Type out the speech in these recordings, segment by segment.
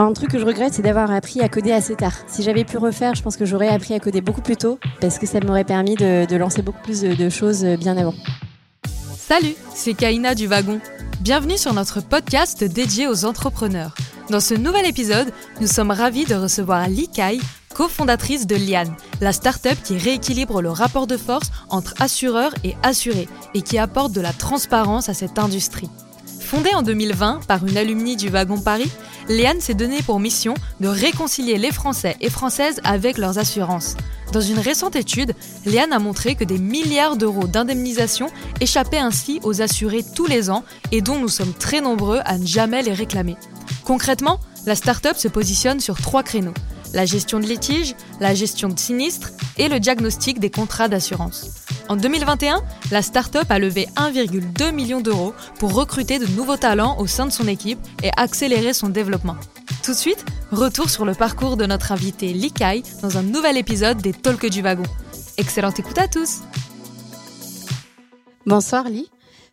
Un truc que je regrette, c'est d'avoir appris à coder assez tard. Si j'avais pu refaire, je pense que j'aurais appris à coder beaucoup plus tôt, parce que ça m'aurait permis de, lancer beaucoup plus de, choses bien avant. Salut, c'est Kaina du Wagon. Bienvenue sur notre podcast dédié aux entrepreneurs. Dans ce nouvel épisode, nous sommes ravis de recevoir Li Kai, cofondatrice de Liane, la start-up qui rééquilibre le rapport de force entre assureurs et assurés et qui apporte de la transparence à cette industrie. Fondée en 2020 par une alumnie du Wagon Paris, Léane s'est donné pour mission de réconcilier les Français et Françaises avec leurs assurances. Dans une récente étude, Léane a montré que des milliards d'euros d'indemnisation échappaient ainsi aux assurés tous les ans et dont nous sommes très nombreux à ne jamais les réclamer. Concrètement, la start-up se positionne sur trois créneaux la gestion de litiges, la gestion de sinistres et le diagnostic des contrats d'assurance. En 2021, la start-up a levé 1,2 million d'euros pour recruter de nouveaux talents au sein de son équipe et accélérer son développement. Tout de suite, retour sur le parcours de notre invité Likai dans un nouvel épisode des Talks du Wagon. Excellente écoute à tous Bonsoir Li.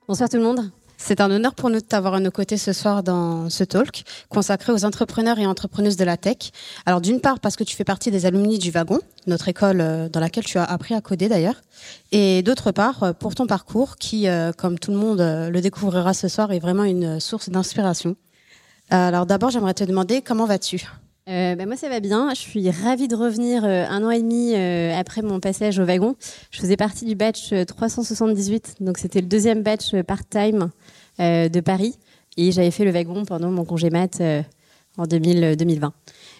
Bonsoir tout le monde. C'est un honneur pour nous de t'avoir à nos côtés ce soir dans ce talk consacré aux entrepreneurs et entrepreneuses de la tech. Alors d'une part parce que tu fais partie des alumni du Wagon, notre école euh, dans laquelle tu as appris à coder d'ailleurs, et d'autre part euh, pour ton parcours qui, euh, comme tout le monde le découvrira ce soir, est vraiment une source d'inspiration. Alors d'abord j'aimerais te demander comment vas-tu? Euh, bah, moi ça va bien, je suis ravie de revenir un an et demi après mon passage au wagon. Je faisais partie du batch 378, donc c'était le deuxième batch part-time de Paris et j'avais fait le wagon pendant mon congé mat en 2020.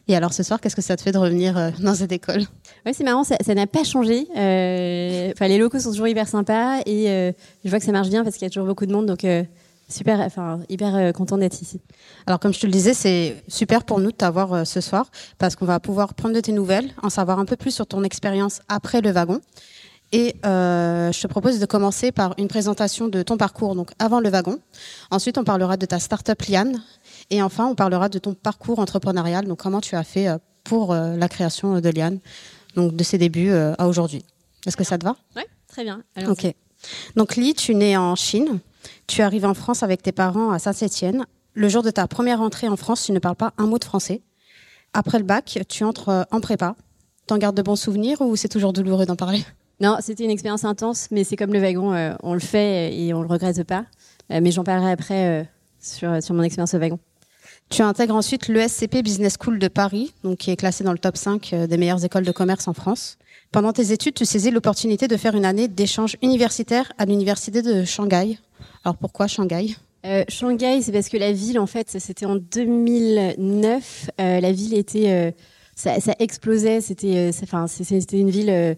Et alors ce soir, qu'est-ce que ça te fait de revenir dans cette école? Oui, c'est marrant, ça n'a pas changé. Enfin, les locaux sont toujours hyper sympas et je vois que ça marche bien parce qu'il y a toujours beaucoup de monde, donc Super, enfin, hyper euh, content d'être ici. Alors, comme je te le disais, c'est super pour nous de t'avoir euh, ce soir parce qu'on va pouvoir prendre de tes nouvelles, en savoir un peu plus sur ton expérience après le wagon. Et euh, je te propose de commencer par une présentation de ton parcours, donc avant le wagon. Ensuite, on parlera de ta startup Liane. Et enfin, on parlera de ton parcours entrepreneurial, donc comment tu as fait pour la création de Liane, donc de ses débuts à aujourd'hui. Est-ce que ça te va? Oui, très bien. ok. Donc, Li, tu nais en Chine. Tu arrives en France avec tes parents à Saint-Étienne. Le jour de ta première entrée en France, tu ne parles pas un mot de français. Après le bac, tu entres euh, en prépa. T'en gardes de bons souvenirs ou c'est toujours douloureux d'en parler? Non, c'était une expérience intense, mais c'est comme le wagon, euh, on le fait et on le regrette pas. Euh, mais j'en parlerai après sur, sur mon expérience au wagon. Tu intègres ensuite l'ESCP Business School de Paris, donc qui est classé dans le top 5 des meilleures écoles de commerce en France. Pendant tes études, tu saisis l'opportunité de faire une année d'échange universitaire à l'université de Shanghai, alors pourquoi Shanghai? Euh, Shanghai, c'est parce que la ville, en fait, c'était en 2009. Euh, la ville était, euh, ça, ça, explosait. C'était, enfin, c'était une ville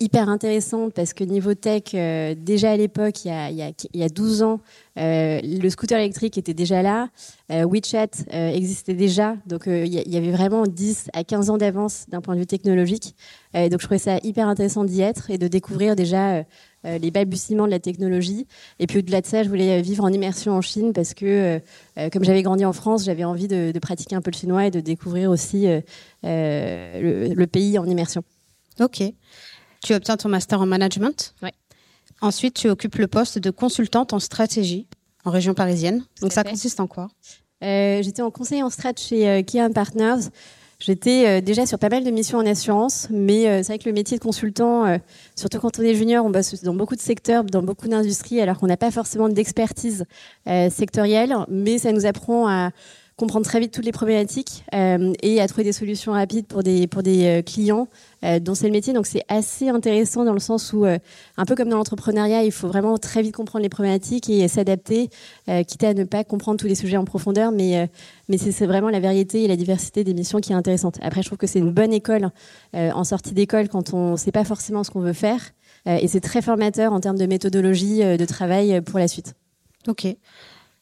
hyper intéressante parce que niveau tech, déjà à l'époque, il y a, il il y a 12 ans, le scooter électrique était déjà là. WeChat existait déjà, donc il y avait vraiment 10 à 15 ans d'avance d'un point de vue technologique. donc je trouvais ça hyper intéressant d'y être et de découvrir déjà euh, les balbutiements de la technologie. Et puis au-delà de ça, je voulais vivre en immersion en Chine parce que, euh, euh, comme j'avais grandi en France, j'avais envie de, pratiquer un peu le chinois et de découvrir aussi le, pays en immersion. Ok. Tu obtiens ton master en management. Oui. Ensuite, tu occupes le poste de consultante en stratégie en région parisienne. Donc ça consiste en quoi? J'étais en conseil en strat chez Kian Partners. J'étais euh, déjà sur pas mal de missions en assurance, mais euh, c'est vrai que le métier de consultant, euh, surtout quand on est junior, on bosse dans beaucoup de secteurs, dans beaucoup d'industries, alors qu'on n'a pas forcément d'expertise sectorielle, mais ça nous apprend à comprendre très vite toutes les problématiques euh, et à trouver des solutions rapides pour des, pour des euh, clients euh, dont c'est le métier. Donc c'est assez intéressant dans le sens où, un peu comme dans l'entrepreneuriat, il faut vraiment très vite comprendre les problématiques et s'adapter, quitte à ne pas comprendre tous les sujets en profondeur, mais, mais c'est vraiment la variété et la diversité des missions qui est intéressante. Après, je trouve que c'est une bonne école en sortie d'école quand on ne sait pas forcément ce qu'on veut faire. et c'est très formateur en termes de méthodologie de travail pour la suite. Ok.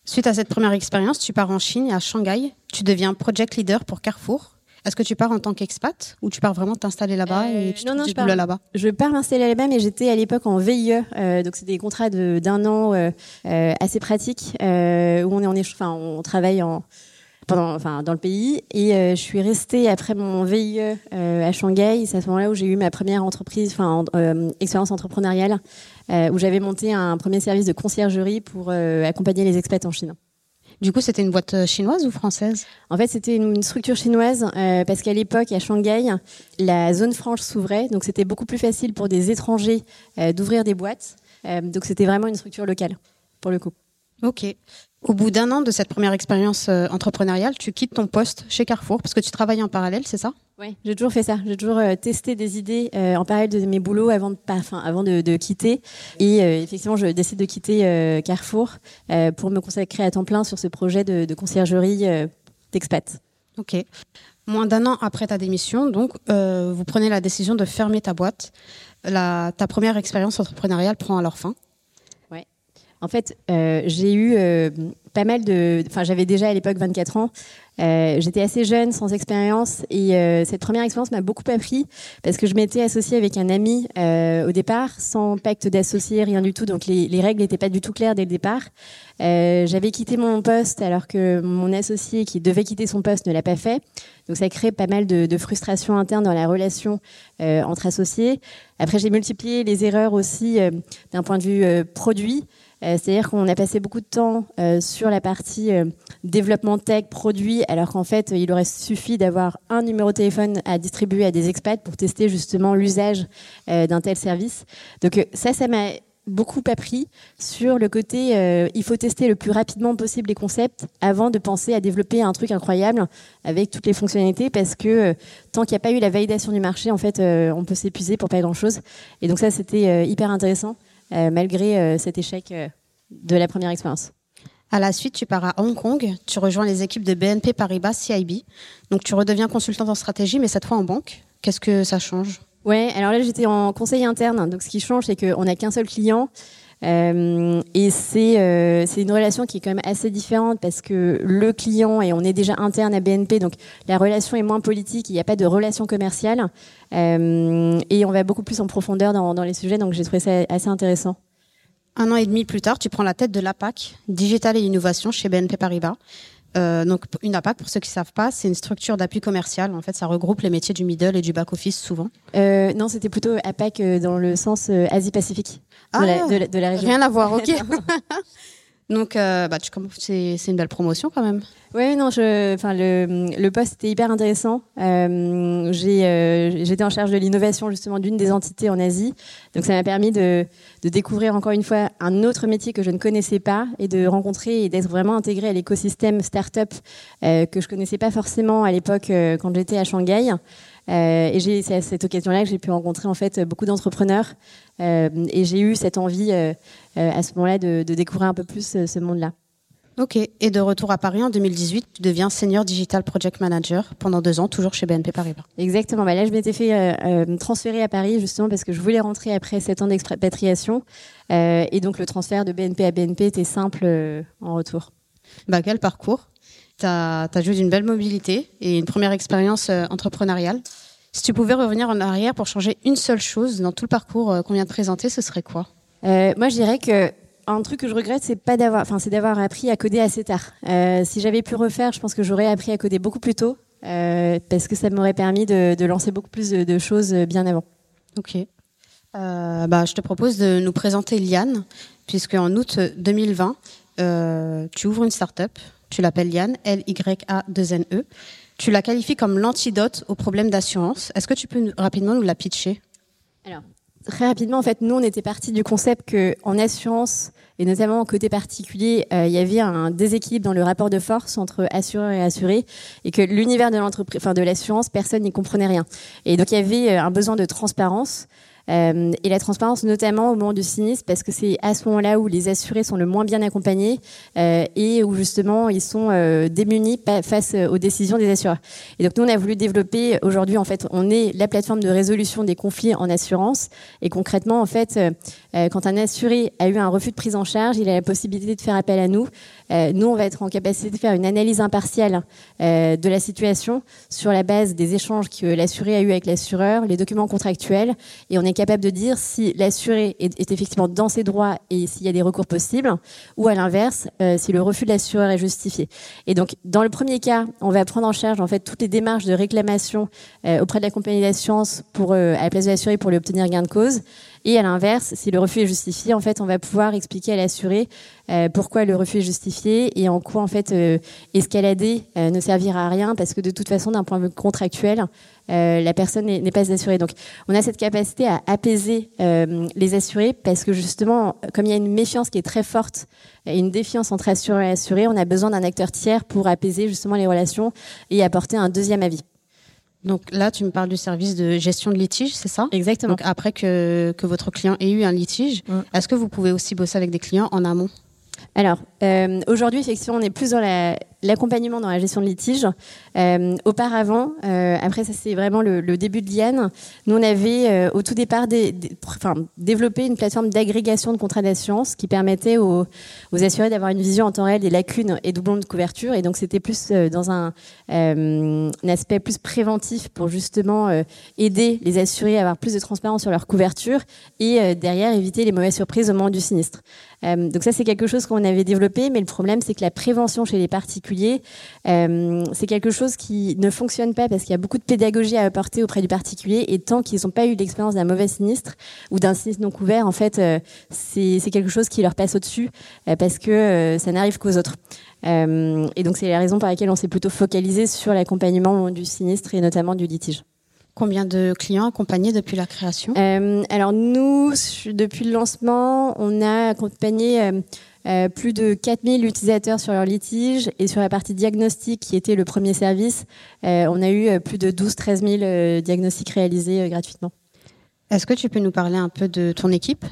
Suite à cette première expérience, tu pars en Chine, à Shanghai. Tu deviens project leader pour Carrefour. Est-ce que tu pars en tant qu'expat ou tu pars vraiment t'installer là-bas et euh, tu non, non, je pars, là-bas? Je pars m'installer là-bas, mais j'étais à l'époque en VIE, euh, donc c'est des contrats d'un an euh, assez pratiques où on est en, enfin, on travaille en pendant, enfin, dans le pays. Et je suis restée après mon VIE à Shanghai. C'est à ce moment-là où j'ai eu ma première entreprise, enfin, expérience entrepreneuriale euh, où j'avais monté un premier service de conciergerie pour euh, accompagner les expats en Chine. Du coup, c'était une boîte euh, chinoise ou française? En fait, c'était une, structure chinoise euh, parce qu'à l'époque, à Shanghai, la zone franche s'ouvrait, donc c'était beaucoup plus facile pour des étrangers euh, d'ouvrir des boîtes. donc c'était vraiment une structure locale, pour le coup. Ok. Au bout d'un an de cette première expérience entrepreneuriale, tu quittes ton poste chez Carrefour parce que tu travailles en parallèle, c'est ça? Oui, j'ai toujours fait ça. J'ai toujours testé des idées en parallèle de mes boulots avant de, enfin, avant de, de quitter. Et effectivement, je décide de quitter Carrefour pour me consacrer à temps plein sur ce projet de, de conciergerie d'expat. Ok. Moins d'un an après ta démission, donc, euh, vous prenez la décision de fermer ta boîte. La, ta première expérience entrepreneuriale prend alors fin. En fait, euh, j'ai eu euh, pas mal de. Enfin, j'avais déjà à l'époque 24 ans. Euh, j'étais assez jeune, sans expérience, et euh, cette première expérience m'a beaucoup appris parce que je m'étais associée avec un ami euh, au départ, sans pacte d'associé, rien du tout. Donc les, les règles n'étaient pas du tout claires dès le départ. J'avais quitté mon poste alors que mon associé qui devait quitter son poste ne l'a pas fait. Donc ça crée pas mal de, de frustration interne dans la relation entre associés. Après, j'ai multiplié les erreurs aussi d'un point de vue produit. Euh, c'est-à-dire qu'on a passé beaucoup de temps euh, sur la partie euh, développement tech, produit, alors qu'en fait, il aurait suffi d'avoir un numéro de téléphone à distribuer à des expats pour tester justement l'usage d'un tel service. Donc ça, ça m'a beaucoup appris sur le côté il faut tester le plus rapidement possible les concepts avant de penser à développer un truc incroyable avec toutes les fonctionnalités parce que tant qu'il n'y a pas eu la validation du marché en fait on peut s'épuiser pour pas grand chose et donc ça c'était hyper intéressant malgré euh, cet échec euh, de la première expérience. À la suite, tu pars à Hong Kong, tu rejoins les équipes de BNP Paribas CIB. Donc tu redeviens consultante en stratégie, mais cette fois en banque. Qu'est-ce que ça change? Ouais, alors là j'étais en conseil interne. Donc ce qui change, c'est qu'on n'a qu'un seul client. Euh, et c'est euh, une relation qui est quand même assez différente parce que le client et on est déjà interne à BNP, donc la relation est moins politique. Il n'y a pas de relation commerciale euh, et on va beaucoup plus en profondeur dans, dans les sujets. Donc j'ai trouvé ça assez intéressant. Un an et demi plus tard, tu prends la tête de l'APAC, Digital et Innovation chez BNP Paribas. Euh, donc une APAC, pour ceux qui ne savent pas, c'est une structure d'appui commercial. En fait, ça regroupe les métiers du middle et du back office souvent. Euh, non, c'était plutôt APAC euh, dans le sens euh, Asie-Pacifique de, la, ah, de, la région. Rien à voir, ok. Donc, euh, bah, c'est, une belle promotion quand même. Oui, non, le, poste était hyper intéressant. Euh, euh, j'étais en charge de l'innovation justement d'une des entités en Asie. Donc, ça m'a permis de, découvrir encore une fois un autre métier que je ne connaissais pas et de rencontrer et d'être vraiment intégré à l'écosystème startup que je connaissais pas forcément à l'époque quand j'étais à Shanghai. Euh, et c'est à cette occasion-là que j'ai pu rencontrer en fait beaucoup d'entrepreneurs euh, et j'ai eu cette envie euh, à ce moment-là de, de, découvrir un peu plus ce monde-là. Ok, et de retour à Paris en 2018, tu deviens senior digital project manager pendant deux ans, toujours chez BNP Paribas. Exactement, bah là je m'étais fait euh, transférer à Paris justement parce que je voulais rentrer après sept ans d'expatriation euh, et donc le transfert de BNP à BNP était simple en retour. Bah quel parcours? Tu as, as joué d'une belle mobilité et une première expérience entrepreneuriale. Si tu pouvais revenir en arrière pour changer une seule chose dans tout le parcours euh, qu'on vient de présenter, ce serait quoi? Euh, Moi, je dirais que un truc que je regrette, c'est pas d'avoir, enfin, c'est d'avoir appris à coder assez tard. Euh, si j'avais pu refaire, je pense que j'aurais appris à coder beaucoup plus tôt, euh, parce que ça m'aurait permis de, de, lancer beaucoup plus de, de, choses bien avant. Ok. Euh, bah, je te propose de nous présenter Liane, puisque en août 2020, tu ouvres une start-up. Tu l'appelles Liane, L-Y-A-2-N-E. Tu la qualifies comme l'antidote aux problèmes d'assurance. Est-ce que tu peux rapidement nous la pitcher? Alors, très rapidement, en fait, nous, on était parti du concept qu'en assurance, et notamment côté particulier, euh, il y avait un déséquilibre dans le rapport de force entre assureur et assuré, et que l'univers de l'entreprise, enfin de l'assurance, personne n'y comprenait rien. Et donc il y avait euh, un besoin de transparence. Euh, et la transparence, notamment au moment du sinistre, parce que c'est à ce moment-là où les assurés sont le moins bien accompagnés euh, et où justement ils sont euh, démunis face aux décisions des assureurs. Et donc nous, on a voulu développer aujourd'hui, en fait, on est la plateforme de résolution des conflits en assurance. Et concrètement, en fait, quand un assuré a eu un refus de prise en charge, il a la possibilité de faire appel à nous. Euh, nous, on va être en capacité de faire une analyse impartiale euh, de la situation sur la base des échanges que l'assuré a eu avec l'assureur, les documents contractuels, et on est capable de dire si l'assuré est, effectivement dans ses droits et s'il y a des recours possibles, ou à l'inverse, si le refus de l'assureur est justifié. Et donc, dans le premier cas, on va prendre en charge en fait toutes les démarches de réclamation auprès de la compagnie d'assurance pour à la place de l'assuré pour lui obtenir gain de cause. Et à l'inverse, si le refus est justifié, en fait, on va pouvoir expliquer à l'assuré euh, pourquoi le refus est justifié et en quoi, en fait, euh, escalader euh, ne servira à rien parce que de toute façon, d'un point de vue contractuel, la personne n'est pas assurée. Donc, on a cette capacité à apaiser les assurés parce que justement, comme il y a une méfiance qui est très forte et une défiance entre assuré et assuré, on a besoin d'un acteur tiers pour apaiser justement les relations et apporter un deuxième avis. Donc là, tu me parles du service de gestion de litige, c'est ça? Exactement. Donc après que, que votre client ait eu un litige, est-ce que vous pouvez aussi bosser avec des clients en amont? Alors, euh, aujourd'hui, effectivement, on est plus dans l'accompagnement dans la gestion de litige. Euh, auparavant, euh, après ça c'est vraiment le, début de l'IAN, nous on avait au tout départ développé une plateforme d'agrégation de contrats d'assurance qui permettait aux, assurés d'avoir une vision en temps réel des lacunes et doublons de couverture. Et donc c'était plus dans un, un, aspect plus préventif pour justement aider les assurés à avoir plus de transparence sur leur couverture et derrière éviter les mauvaises surprises au moment du sinistre. Euh, donc ça, c'est quelque chose qu'on avait développé, mais le problème, c'est que la prévention chez les particuliers, euh, c'est quelque chose qui ne fonctionne pas parce qu'il y a beaucoup de pédagogie à apporter auprès du particulier, et tant qu'ils n'ont pas eu l'expérience d'un mauvais sinistre ou d'un sinistre non couvert, en fait, euh, c'est quelque chose qui leur passe au-dessus parce que ça n'arrive qu'aux autres. et donc c'est la raison par laquelle on s'est plutôt focalisé sur l'accompagnement du sinistre et notamment du litige. Combien de clients accompagnés depuis la création? Euh, Alors nous, depuis le lancement, on a accompagné euh, euh, plus de 4000 utilisateurs sur leur litige et sur la partie diagnostic qui était le premier service, on a eu plus de 12-13 000 diagnostics réalisés gratuitement. Est-ce que tu peux nous parler un peu de ton équipe?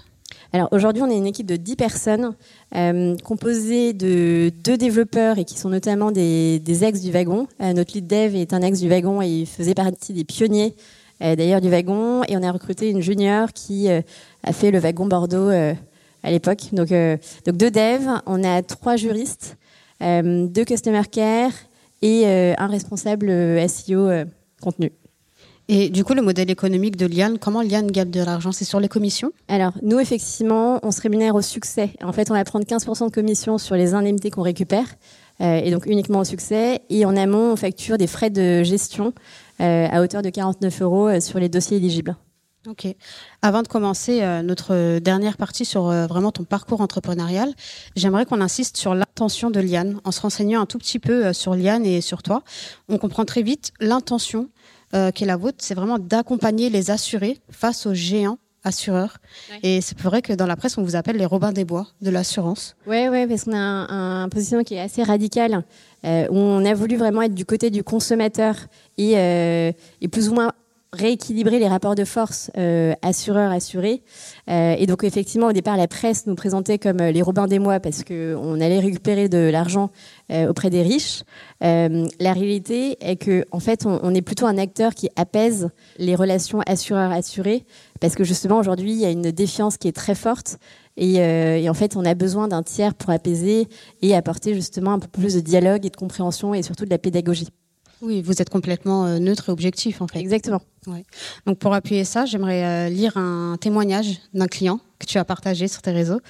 Alors aujourd'hui, on est une équipe de 10 personnes euh, composée de deux développeurs et qui sont notamment des, ex du wagon. Euh, notre lead dev est un ex du wagon et il faisait partie des pionniers euh, d'ailleurs du wagon. Et on a recruté une junior qui a fait le wagon Bordeaux à l'époque. Donc, donc deux devs, on a trois juristes, deux customer care et un responsable SEO contenu. Et du coup, le modèle économique de Liane, comment Liane gagne de l'argent? C'est sur les commissions? Alors, nous, effectivement, on se rémunère au succès. En fait, on va prendre 15% de commission sur les indemnités qu'on récupère, euh, et donc uniquement au succès. Et en amont, on facture des frais de gestion euh, à hauteur de 49 euros euh, sur les dossiers éligibles. Ok. Avant de commencer notre dernière partie sur vraiment ton parcours entrepreneurial, j'aimerais qu'on insiste sur l'intention de Liane, en se renseignant un tout petit peu sur Liane et sur toi. On comprend très vite l'intention euh, qui est la vôtre, c'est vraiment d'accompagner les assurés face aux géants assureurs. Et c'est vrai que dans la presse, on vous appelle les Robins des Bois de l'assurance. Oui, ouais, parce qu'on a un, un, positionnement qui est assez radical, euh, on a voulu vraiment être du côté du consommateur et, euh, et plus ou moins rééquilibrer les rapports de force euh, assureurs-assurés. Euh, et donc effectivement, au départ, la presse nous présentait comme euh, les Robins des Mois parce qu'on allait récupérer de l'argent euh, auprès des riches. La réalité est que en fait, on, est plutôt un acteur qui apaise les relations assureurs-assurés parce que justement aujourd'hui, il y a une défiance qui est très forte. Et en fait, on a besoin d'un tiers pour apaiser et apporter justement un peu plus de dialogue et de compréhension et surtout de la pédagogie. Oui, vous êtes complètement euh, neutre et objectif en fait. Exactement. Donc pour appuyer ça, j'aimerais euh, lire un témoignage d'un client que tu as partagé sur tes réseaux.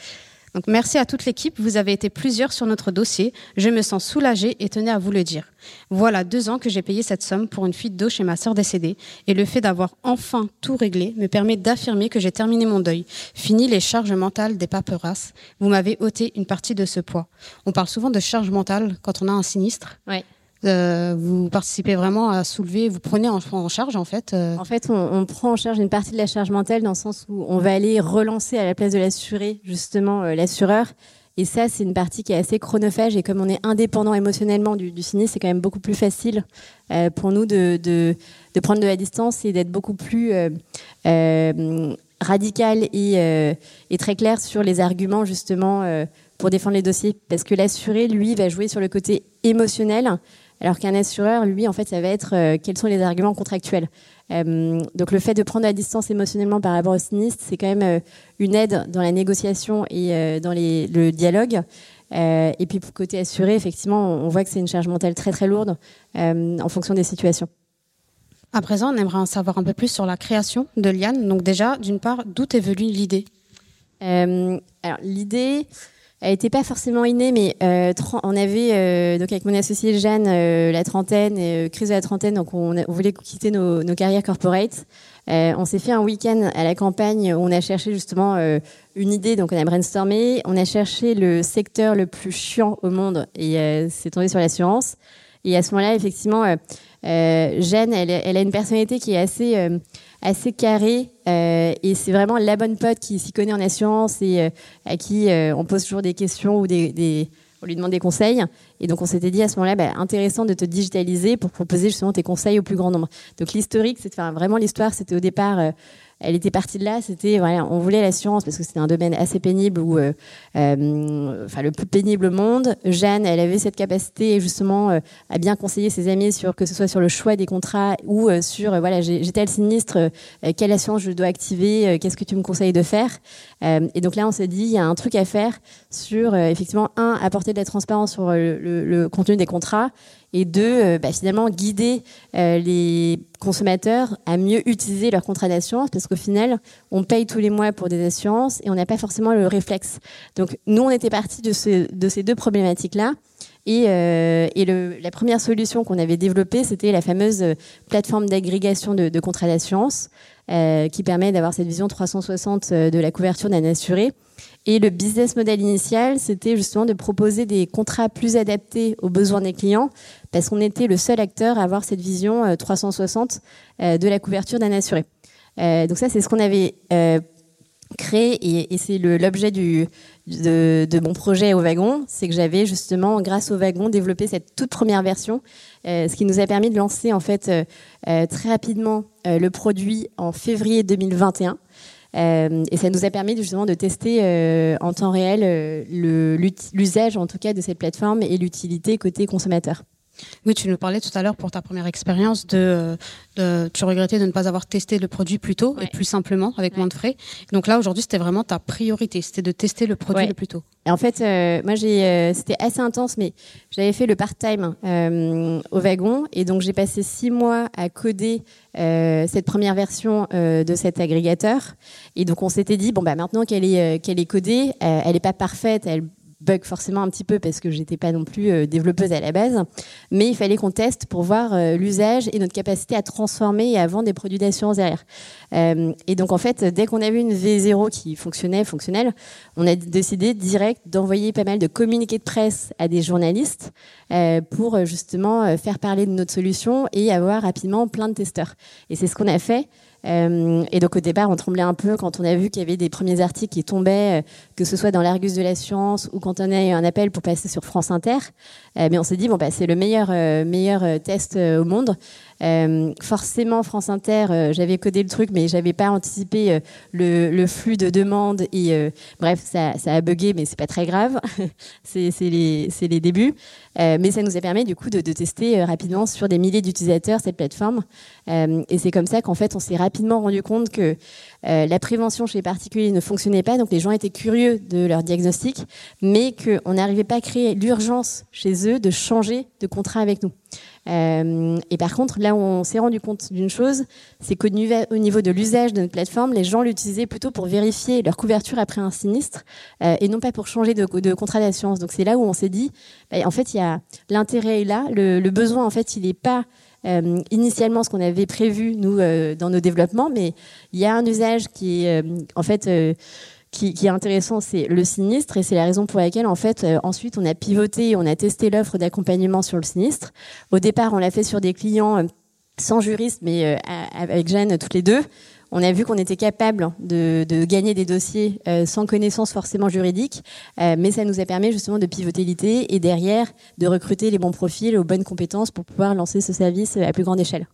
Donc merci à toute l'équipe, vous avez été plusieurs sur notre dossier. Je me sens soulagée et tenais à vous le dire. Voilà deux ans que j'ai payé cette somme pour une fuite d'eau chez ma sœur décédée et le fait d'avoir enfin tout réglé me permet d'affirmer que j'ai terminé mon deuil. Fini les charges mentales des paperasses. Vous m'avez ôté une partie de ce poids. On parle souvent de charge mentale quand on a un sinistre. Ouais. Euh, vous participez vraiment à soulever, vous prenez en, charge en fait euh. En fait, on, prend en charge une partie de la charge mentale dans le sens où on va aller relancer à la place de l'assuré justement euh, l'assureur. Et ça, c'est une partie qui est assez chronophage. Et comme on est indépendant émotionnellement du, du sinistre, c'est quand même beaucoup plus facile pour nous de, de, prendre de la distance et d'être beaucoup plus radical et, très clair sur les arguments justement pour défendre les dossiers. Parce que l'assuré, lui, va jouer sur le côté émotionnel alors qu'un assureur, lui, en fait, ça va être euh, quels sont les arguments contractuels. Euh, donc le fait de prendre la distance émotionnellement par rapport au sinistre, c'est quand même euh, une aide dans la négociation et dans le dialogue. et puis pour côté assuré, effectivement, on voit que c'est une charge mentale très très lourde en fonction des situations. À présent, on aimerait en savoir un peu plus sur la création de Liane. Donc déjà, d'une part, d'où est venue l'idée? Alors l'idée, elle n'était pas forcément innée, mais euh, on avait euh, donc avec mon associé Jeanne euh, la trentaine, et, crise de la trentaine, donc on, voulait quitter nos, carrières corporate. on s'est fait un week-end à la campagne où on a cherché justement une idée, donc on a brainstormé, on a cherché le secteur le plus chiant au monde et c'est tombé sur l'assurance. Et à ce moment-là, effectivement, Jeanne, elle, a une personnalité qui est assez assez carré euh, et c'est vraiment la bonne pote qui s'y connaît en assurance et euh, à qui euh, on pose toujours des questions ou des, des, on lui demande des conseils. Et donc on s'était dit à ce moment-là, bah, intéressant de te digitaliser pour proposer justement tes conseils au plus grand nombre. Donc l'historique, c'est enfin, vraiment l'histoire, c'était au départ elle était partie de là. C'était voilà, on voulait l'assurance parce que c'était un domaine assez pénible ou euh, euh, enfin le plus pénible au monde. Jeanne, elle avait cette capacité justement euh, à bien conseiller ses amis sur que ce soit sur le choix des contrats ou sur voilà, j'ai tel sinistre, quelle assurance je dois activer, qu'est-ce que tu me conseilles de faire? et donc là, on s'est dit il y a un truc à faire sur effectivement un apporter de la transparence sur le contenu des contrats et deux, euh, bah, finalement guider euh, les consommateurs à mieux utiliser leur contrat d'assurance parce qu'au final, on paye tous les mois pour des assurances et on n'a pas forcément le réflexe. Donc nous, on était parti de, de ces deux problématiques-là. Et, euh, la première solution qu'on avait développée, c'était la fameuse plateforme d'agrégation de, de contrats d'assurance qui permet d'avoir cette vision 360 de la couverture d'un assuré. Et le business model initial, c'était justement de proposer des contrats plus adaptés aux besoins des clients, parce qu'on était le seul acteur à avoir cette vision 360 euh, euh, de la couverture d'un assuré. Euh, donc ça, c'est ce qu'on avait créé, et, c'est l'objet de, mon projet au wagon, c'est que j'avais justement, grâce au wagon, développé cette toute première version, ce qui nous a permis de lancer en fait très rapidement le produit en février 2021. Euh, et ça nous a permis justement de tester euh, en temps réel euh, l'usage en tout cas de cette plateforme et l'utilité côté consommateur. Oui, tu nous parlais tout à l'heure pour ta première expérience de, de, tu regrettais de ne pas avoir testé le produit plus tôt et plus simplement avec moins de frais. Donc là aujourd'hui, c'était vraiment ta priorité, c'était de tester le produit le plus tôt. Et en fait, euh, moi j'ai, euh, c'était assez intense, mais j'avais fait le part-time euh, au wagon et donc j'ai passé six mois à coder cette première version de cet agrégateur. Et donc on s'était dit bon bah maintenant qu'elle est qu'elle est codée, elle n'est pas parfaite, elle bug forcément un petit peu parce que j'étais pas non plus euh, développeuse à la base, mais il fallait qu'on teste pour voir euh, l'usage et notre capacité à transformer et à vendre des produits d'assurance derrière. Euh, et donc en fait, dès qu'on a vu une V0 qui fonctionnait, fonctionnelle, on a décidé direct d'envoyer pas mal de communiqués de presse à des journalistes pour justement faire parler de notre solution et avoir rapidement plein de testeurs. Et c'est ce qu'on a fait. Euh, et donc au départ, on tremblait un peu quand on a vu qu'il y avait des premiers articles qui tombaient, euh, que ce soit dans l'Argus de la science ou quand on a eu un appel pour passer sur France Inter. Euh, mais on s'est dit bon bah c'est le meilleur meilleur test au monde. Euh, forcément, France Inter, euh, j'avais codé le truc, mais j'avais pas anticipé euh, le, le, flux de demandes. Et bref, ça, ça, a bugué, mais c'est pas très grave. c'est les, les, débuts. mais ça nous a permis du coup de, de tester rapidement sur des milliers d'utilisateurs cette plateforme. et c'est comme ça qu'en fait, on s'est rapidement rendu compte que la prévention chez les particuliers ne fonctionnait pas. Donc les gens étaient curieux de leur diagnostic, mais qu'on n'arrivait pas à créer l'urgence chez eux de changer de contrat avec nous. Euh, et par contre, là on s'est rendu compte d'une chose, c'est qu'au niveau de l'usage de notre plateforme, les gens l'utilisaient plutôt pour vérifier leur couverture après un sinistre euh, et non pas pour changer de, contrat d'assurance. Donc c'est là où on s'est dit, bah, en fait, il y a l'intérêt est là, le, besoin en fait, il n'est pas euh, initialement ce qu'on avait prévu nous dans nos développements, mais il y a un usage qui est en fait qui, qui, est intéressant, c'est le sinistre, et c'est la raison pour laquelle, en fait, euh, ensuite, on a pivoté, on a testé l'offre d'accompagnement sur le sinistre. Au départ, on l'a fait sur des clients euh, sans juriste, mais euh, avec Jeanne, toutes les deux. On a vu qu'on était capable de, de, gagner des dossiers sans connaissance forcément juridique, mais ça nous a permis justement de pivoter l'idée et derrière de recruter les bons profils aux bonnes compétences pour pouvoir lancer ce service à plus grande échelle.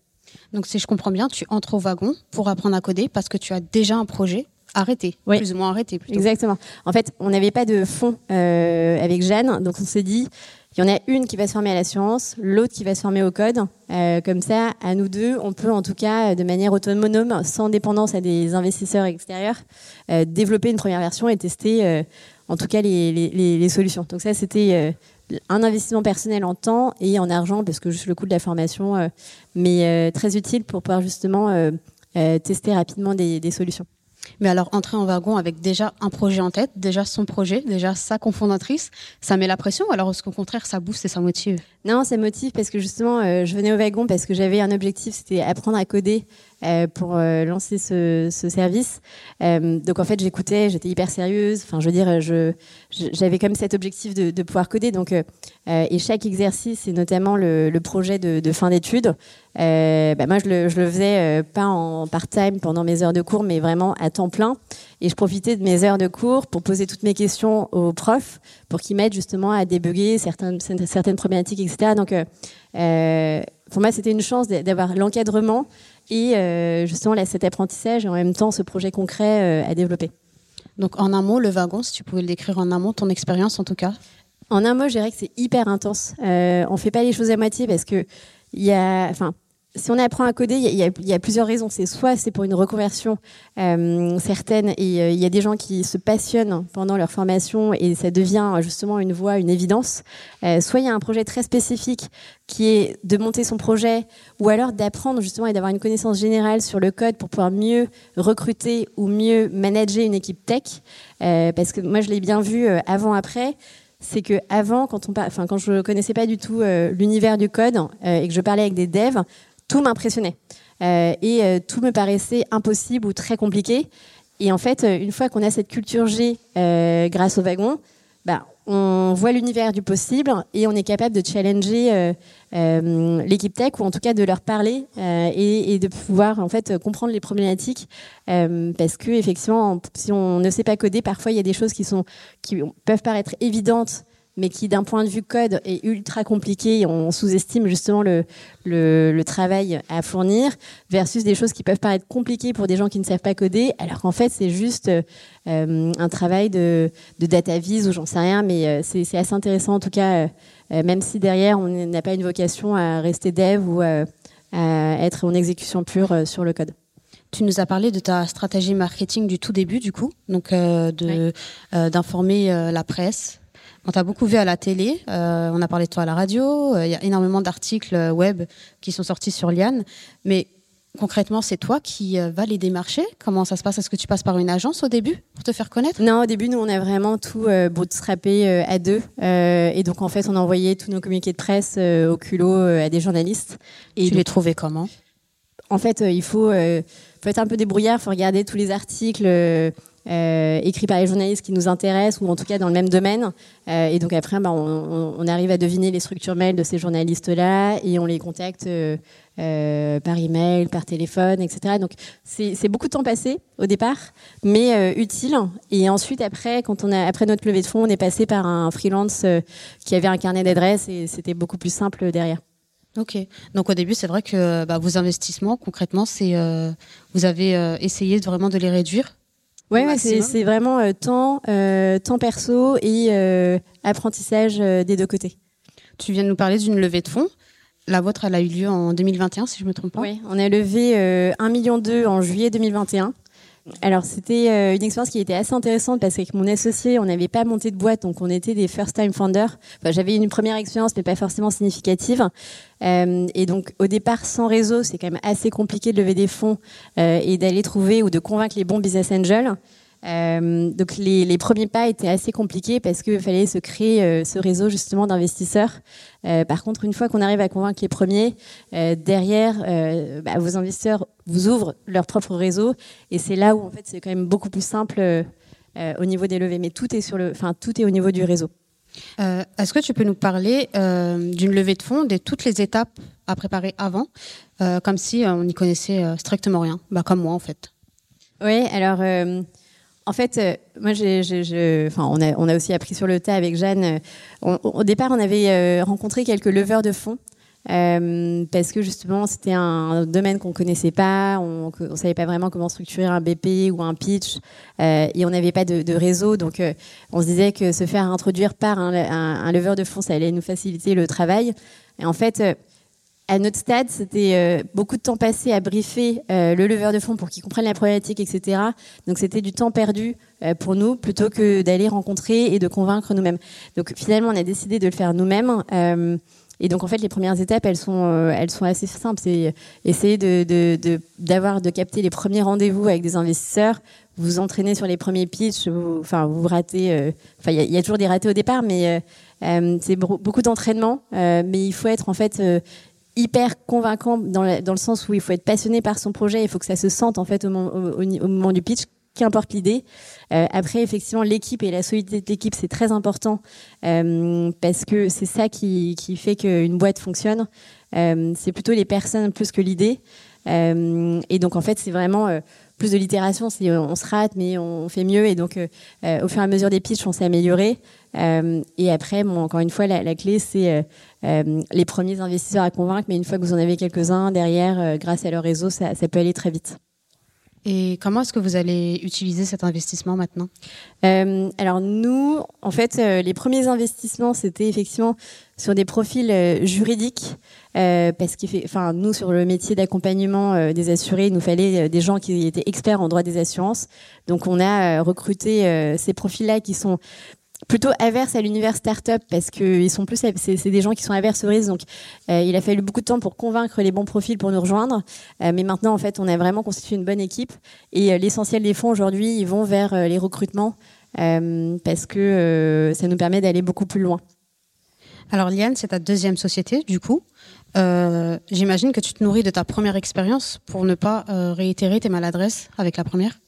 Donc si je comprends bien, tu entres au wagon pour apprendre à coder parce que tu as déjà un projet arrêté, plus ou moins arrêté. Plutôt. Exactement. En fait, on n'avait pas de fonds euh, avec Jeanne, donc on s'est dit, il y en a une qui va se former à l'assurance, l'autre qui va se former au code. Euh, comme ça, à nous deux, on peut en tout cas, de manière autonome, sans dépendance à des investisseurs extérieurs, euh, développer une première version et tester, en tout cas, les, les, les, solutions. Donc ça, c'était un investissement personnel en temps et en argent, parce que juste le coût de la formation, mais très utile pour pouvoir justement tester rapidement des, des solutions. Mais alors, entrer en wagon avec déjà un projet en tête, déjà son projet, déjà sa cofondatrice, ça met la pression alors est-ce qu'au contraire, ça booste et ça motive? Non, ça motive parce que justement, euh, je venais au wagon parce que j'avais un objectif, c'était apprendre à coder pour euh, lancer ce, ce service. Euh, donc en fait, j'écoutais, j'étais hyper sérieuse. Enfin, je veux dire, j'avais comme cet objectif de, pouvoir coder. Donc, euh, et chaque exercice, et notamment le, projet de, fin d'études, bah, moi, je le, faisais pas en part-time pendant mes heures de cours, mais vraiment à temps plein. Et je profitais de mes heures de cours pour poser toutes mes questions aux profs, pour qu'ils m'aident justement à débugger certaines, problématiques, etc. Donc, euh, pour moi, c'était une chance d'avoir l'encadrement et euh, justement là, cet apprentissage et en même temps ce projet concret euh, à développer. Donc en un mot, le wagon, si tu pouvais le décrire en un mot, ton expérience en tout cas En un mot, je dirais que c'est hyper intense. Euh, on fait pas les choses à moitié parce que il y a, enfin, si on apprend à coder, il y, a, plusieurs raisons. C'est soit c'est pour une reconversion euh, certaine, et euh, il y a des gens qui se passionnent pendant leur formation et ça devient justement une voie, une évidence. Euh, soit il y a un projet très spécifique qui est de monter son projet, ou alors d'apprendre justement et d'avoir une connaissance générale sur le code pour pouvoir mieux recruter ou mieux manager une équipe tech. Parce que moi je l'ai bien vu avant-après c'est que avant, quand on, enfin, je connaissais pas du tout l'univers du code et que je parlais avec des devs, tout m'impressionnait. Euh, et euh, tout me paraissait impossible ou très compliqué. Et en fait, une fois qu'on a cette culture G euh, grâce au wagon, bah, on voit l'univers du possible et on est capable de challenger euh, euh, l'équipe tech ou en tout cas de leur parler euh, et, et, de pouvoir en fait comprendre les problématiques parce que effectivement si on ne sait pas coder parfois il y a des choses qui sont qui peuvent paraître évidentes mais qui d'un point de vue code est ultra compliqué. On sous-estime justement le, le, le, travail à fournir versus des choses qui peuvent paraître compliquées pour des gens qui ne savent pas coder, alors qu'en fait c'est juste euh, un travail de, de data vis ou j'en sais rien, mais euh, c'est assez intéressant en tout cas, euh, même si derrière on n'a pas une vocation à rester dev ou à, à être en exécution pure sur le code. Tu nous as parlé de ta stratégie marketing du tout début, du coup, donc euh, de oui. d'informer la presse, on t'a beaucoup vu à la télé, euh, on a parlé de toi à la radio, il y a énormément d'articles web qui sont sortis sur Liane, mais concrètement, c'est toi qui euh, vas les démarcher? Comment ça se passe? Est-ce que tu passes par une agence au début pour te faire connaître? Non, au début, nous, on a vraiment tout euh, bootstrappé euh, à deux. Euh, et donc, en fait, on a envoyé tous nos communiqués de presse euh, au culot à des journalistes. Et tu donc, les trouvais comment? En fait, il faut, faut, être un peu débrouillard, il faut regarder tous les articles euh, écrits par les journalistes qui nous intéressent ou en tout cas dans le même domaine. Euh, et donc après, bah, on, arrive à deviner les structures mail de ces journalistes-là et on les contacte euh, euh par email, par téléphone, etc. Donc c'est beaucoup de temps passé au départ, mais euh, utile. Et ensuite, après, quand on a après notre levée de fonds, on est passé par un freelance qui avait un carnet d'adresses et c'était beaucoup plus simple derrière. Ok. Donc au début, c'est vrai que bah, vos investissements, concrètement, c'est vous avez essayé vraiment de les réduire? Ouais, ouais c'est vraiment euh, temps, euh, temps perso et euh, apprentissage euh, des deux côtés. Tu viens de nous parler d'une levée de fonds. La vôtre, elle a eu lieu en 2021, si je me trompe pas. Oui, on a levé euh, 1,2 million en juillet 2021. Alors c'était euh, une expérience qui était assez intéressante parce qu'avec mon associé, on n'avait pas monté de boîte, donc on était des first time founders. Enfin, J'avais une première expérience, mais pas forcément significative. Euh, et donc au départ, sans réseau, c'est quand même assez compliqué de lever des fonds euh, et d'aller trouver ou de convaincre les bons business angels. Euh, donc les, les, premiers pas étaient assez compliqués parce qu'il fallait se créer euh, ce réseau justement d'investisseurs. Euh, par contre, une fois qu'on arrive à convaincre les premiers, derrière, bah, vos investisseurs vous ouvrent leur propre réseau et c'est là où en fait c'est quand même beaucoup plus simple au niveau des levées. Mais tout est sur le, enfin tout est au niveau du réseau. Est-ce que tu peux nous parler d'une levée de fonds, de toutes les étapes à préparer avant, comme si on n'y connaissait strictement rien, bah, comme moi en fait? Oui, alors en fait, euh, moi, j'ai, j'ai, enfin, on, a, on a aussi appris sur le tas avec Jeanne. Euh, au départ, on avait euh, rencontré quelques leveurs de fonds. Euh, parce que justement c'était un domaine qu'on connaissait pas, on, on savait pas vraiment comment structurer un BP ou un pitch, euh, et on n'avait pas de, de, réseau, donc on se disait que se faire introduire par un, un, un, leveur de fonds, ça allait nous faciliter le travail. Et en fait, à notre stade, c'était euh, beaucoup de temps passé à briefer euh, le leveur de fonds pour qu'il comprenne la problématique, etc. Donc c'était du temps perdu euh, pour nous plutôt que d'aller rencontrer et de convaincre nous-mêmes. Donc finalement, on a décidé de le faire nous-mêmes. Et donc en fait, les premières étapes, elles sont, elles sont assez simples. C'est essayer d'avoir, de, capter les premiers rendez-vous avec des investisseurs, vous entraînez sur les premiers pitchs, vous, enfin vous ratez. Enfin, il y, a toujours des ratés au départ, mais c'est beaucoup d'entraînement. mais il faut être en fait hyper convaincant dans, dans, le sens où il faut être passionné par son projet, il faut que ça se sente en fait au, moment du pitch, qu'importe l'idée. Euh, après, effectivement, l'équipe et la solidité de l'équipe, c'est très important euh, parce que c'est ça qui, qui fait qu'une boîte fonctionne. Euh, c'est plutôt les personnes plus que l'idée. Euh, et donc, en fait, c'est vraiment euh, plus de l'itération. C'est on se rate, mais on fait mieux. Et donc, au fur et à mesure des pitchs, on s'est amélioré. et après, bon, encore une fois, la, clé, c'est euh, les premiers investisseurs à convaincre, mais une fois que vous en avez quelques-uns derrière, euh, grâce à leur réseau, ça, peut aller très vite. Et comment est-ce que vous allez utiliser cet investissement maintenant? Euh, Alors nous, en fait, les premiers investissements, c'était effectivement sur des profils juridiques, parce fait, enfin, nous sur le métier d'accompagnement des assurés, il nous fallait des gens qui étaient experts en droit des assurances. Donc on a recruté ces profils-là qui sont plutôt averse à l'univers startup parce que sont plus c'est des gens qui sont averses au risque donc euh, il a fallu beaucoup de temps pour convaincre les bons profils pour nous rejoindre euh, mais maintenant en fait on a vraiment constitué une bonne équipe et euh, l'essentiel des fonds aujourd'hui ils vont vers les recrutements parce que ça nous permet d'aller beaucoup plus loin. Alors Liane, c'est ta deuxième société du coup. J'imagine que tu te nourris de ta première expérience pour ne pas réitérer tes maladresses avec la première.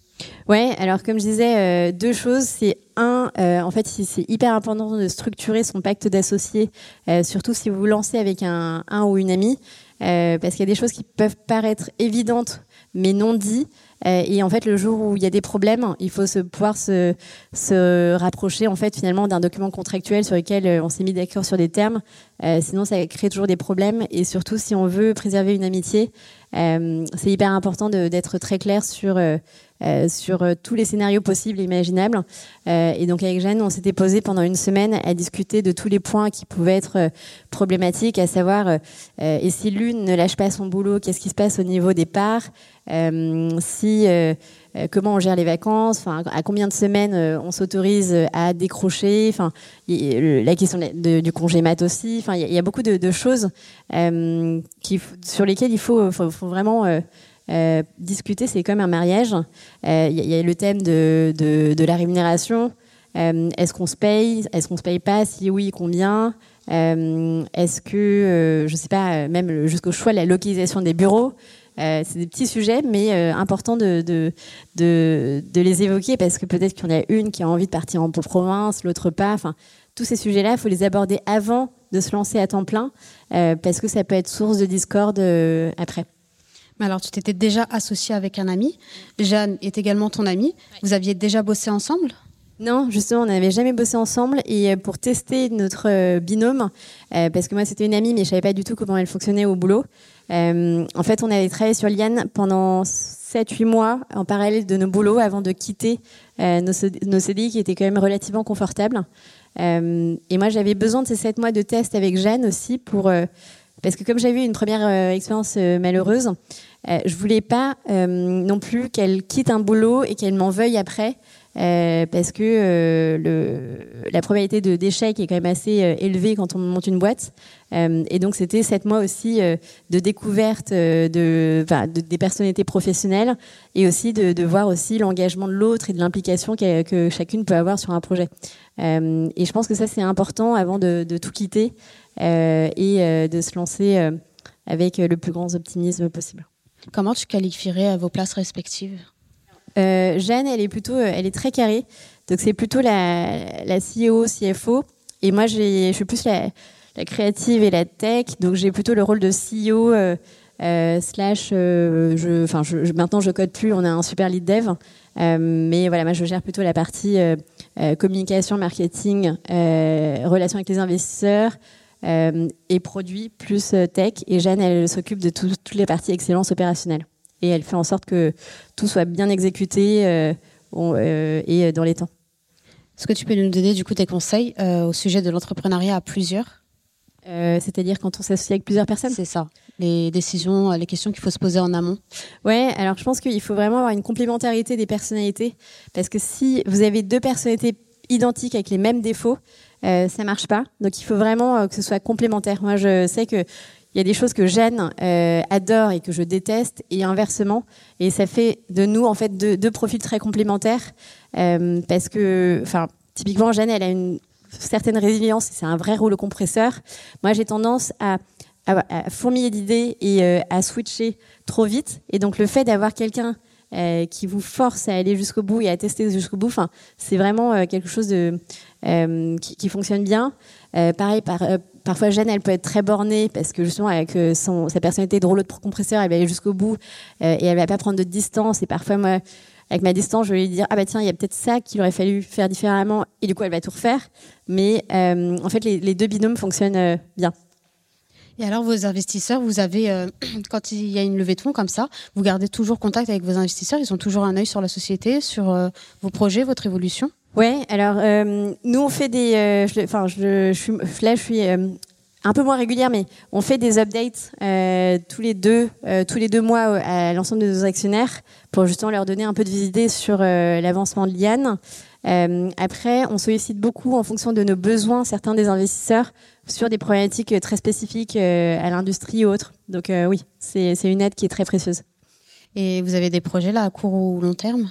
Ouais, alors comme je disais, euh, deux choses. C'est un, euh, en fait, c'est hyper important de structurer son pacte d'associés, euh, surtout si vous vous lancez avec un, un ou une amie, parce qu'il y a des choses qui peuvent paraître évidentes mais non dites. et en fait, le jour où il y a des problèmes, il faut se, pouvoir se, se rapprocher en fait finalement d'un document contractuel sur lequel on s'est mis d'accord sur des termes. sinon, ça crée toujours des problèmes. Et surtout, si on veut préserver une amitié, c'est hyper important d'être très clair sur euh, sur euh, tous les scénarios possibles et imaginables. Euh, et donc avec Jeanne, on s'était posé pendant une semaine à discuter de tous les points qui pouvaient être problématiques, à savoir et si l'une ne lâche pas son boulot, qu'est-ce qui se passe au niveau des parts, si comment on gère les vacances, enfin à combien de semaines on s'autorise à décrocher, enfin la question du congé mat aussi, enfin il y, a beaucoup de, choses qui, sur lesquelles il faut, vraiment euh, discuter, c'est comme un mariage. Il euh, y, a le thème de, la rémunération. Euh, est-ce qu'on se paye Est-ce qu'on se paye pas Si oui, combien Est-ce que, je sais pas, même jusqu'au choix de la localisation des bureaux c'est des petits sujets, mais important de, de, de, de, les évoquer parce que peut-être qu'il y en a une qui a envie de partir en province, l'autre pas. Enfin, tous ces sujets-là, il faut les aborder avant de se lancer à temps plein parce que ça peut être source de discorde après. Mais alors, tu t'étais déjà associée avec un ami. Jeanne est également ton amie. Vous aviez déjà bossé ensemble? Non, justement, on n'avait jamais bossé ensemble. Et euh, pour tester notre euh, binôme, euh, parce que moi c'était une amie, mais je savais pas du tout comment elle fonctionnait au boulot. en fait, on avait travaillé sur Liane pendant 7-8 mois en parallèle de nos boulots avant de quitter nos, nos CDI qui étaient quand même relativement confortables. et moi, j'avais besoin de ces 7 mois de test avec Jeanne aussi pour parce que comme j'avais eu une première expérience malheureuse, euh, je voulais pas non plus qu'elle quitte un boulot et qu'elle m'en veuille après. Parce que le, la probabilité de d'échec est quand même assez élevée quand on monte une boîte. et donc c'était sept mois aussi de découverte de, de, des personnalités professionnelles et aussi de, voir aussi l'engagement de l'autre et de l'implication que chacune peut avoir sur un projet. et je pense que ça c'est important avant de, tout quitter. Euh, et euh, de se lancer euh, avec le plus grand optimisme possible. Comment tu qualifierais vos places respectives? Euh, Jeanne, elle est plutôt, elle est très carrée. Donc c'est plutôt la, CEO, CFO. Et moi, je suis plus la, créative et la tech. Donc j'ai plutôt le rôle de CEO euh, slash. Euh, je, enfin, maintenant je code plus. On a un super lead dev. mais voilà, moi je gère plutôt la partie communication, marketing, relations avec les investisseurs, euh, et produit plus euh, tech. Et Jeanne, elle s'occupe de toutes les parties excellence opérationnelle. Et elle fait en sorte que tout soit bien exécuté euh, et dans les temps. Est-ce que tu peux nous donner du coup tes conseils au sujet de l'entrepreneuriat à plusieurs? C'est-à-dire quand on s'associe avec plusieurs personnes? C'est ça. Les décisions, les questions qu'il faut se poser en amont. Ouais, alors je pense qu'il faut vraiment avoir une complémentarité des personnalités. Parce que si vous avez deux personnalités identiques avec les mêmes défauts, euh, ça marche pas. Donc il faut vraiment euh, que ce soit complémentaire. Moi, je sais que il y a des choses que Jeanne euh, adore et que je déteste, et inversement. Et ça fait de nous en fait deux, profils très complémentaires, euh, parce que, enfin, typiquement Jeanne, elle a une certaine résilience, c'est un vrai rouleau compresseur. Moi, j'ai tendance à, à, à fourmiller d'idées et euh, à switcher trop vite. Et donc le fait d'avoir quelqu'un qui vous force à aller jusqu'au bout et à tester jusqu'au bout, c'est vraiment quelque chose qui, qui fonctionne bien. Pareil, par, parfois Jeanne, elle peut être très bornée parce que justement avec son, sa personnalité de rouleau de compresseur, elle va aller jusqu'au bout euh, et elle va pas prendre de distance. Et parfois moi, avec ma distance, je vais lui dire ah bah tiens, il y a peut-être ça qu'il aurait fallu faire différemment et du coup elle va tout refaire. Mais euh, en fait, les, deux binômes fonctionnent euh, bien. Et alors, vos investisseurs, vous avez, quand il y a une levée de fonds comme ça, vous gardez toujours contact avec vos investisseurs? Ils ont toujours un œil sur la société, sur vos projets, votre évolution? Ouais, alors euh, nous on fait des, euh, enfin là je suis euh, un peu moins régulière, mais on fait des updates tous les deux, tous les deux mois à l'ensemble de nos actionnaires pour justement leur donner un peu de visibilité sur l'avancement de Liane. Après, on sollicite beaucoup en fonction de nos besoins certains des investisseurs sur des problématiques très spécifiques à l'industrie ou autres. Donc oui, c'est une aide qui est très précieuse. Et vous avez des projets là à court ou long terme?